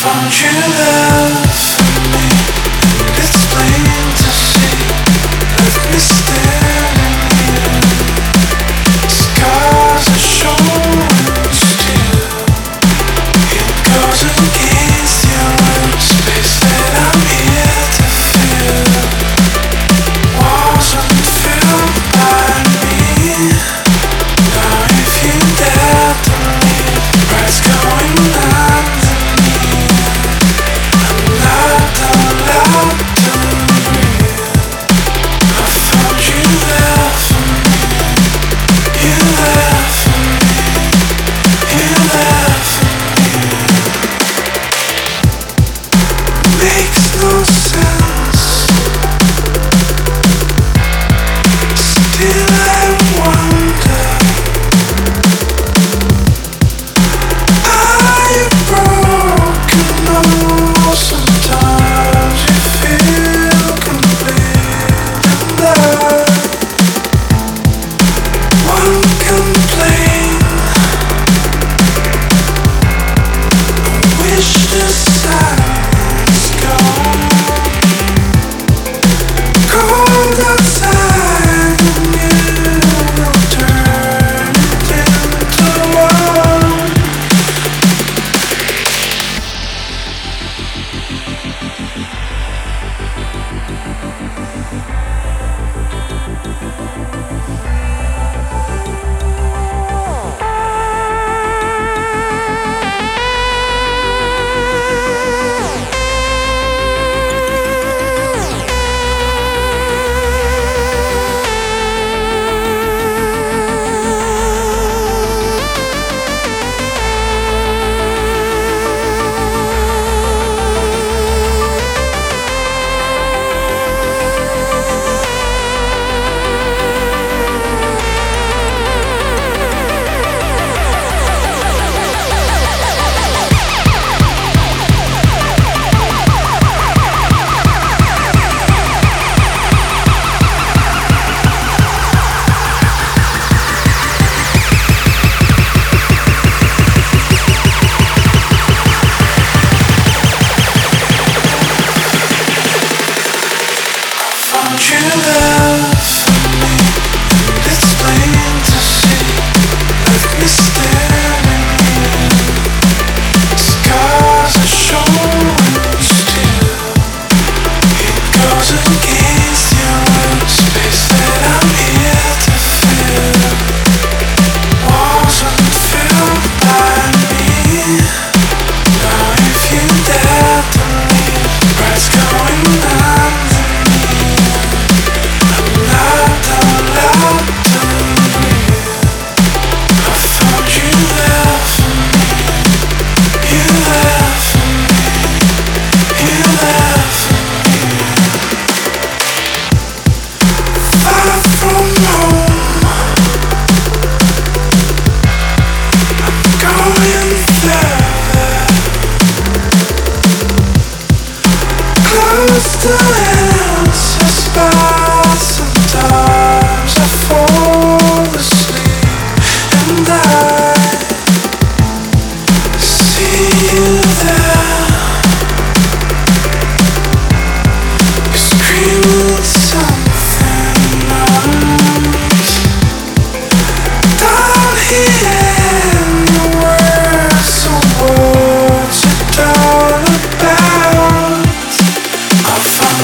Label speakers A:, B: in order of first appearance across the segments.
A: found you there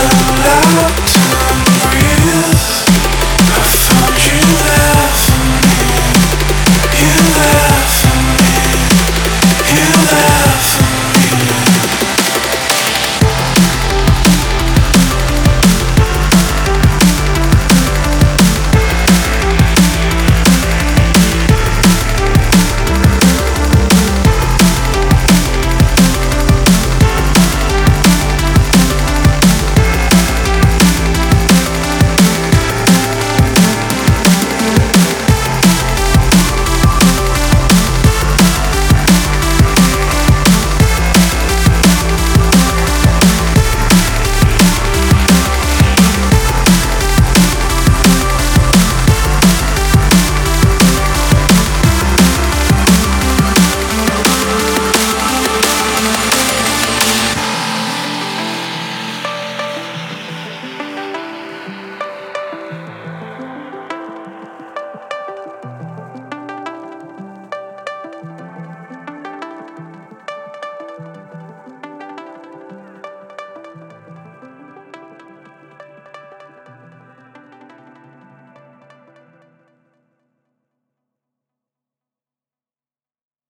A: so loud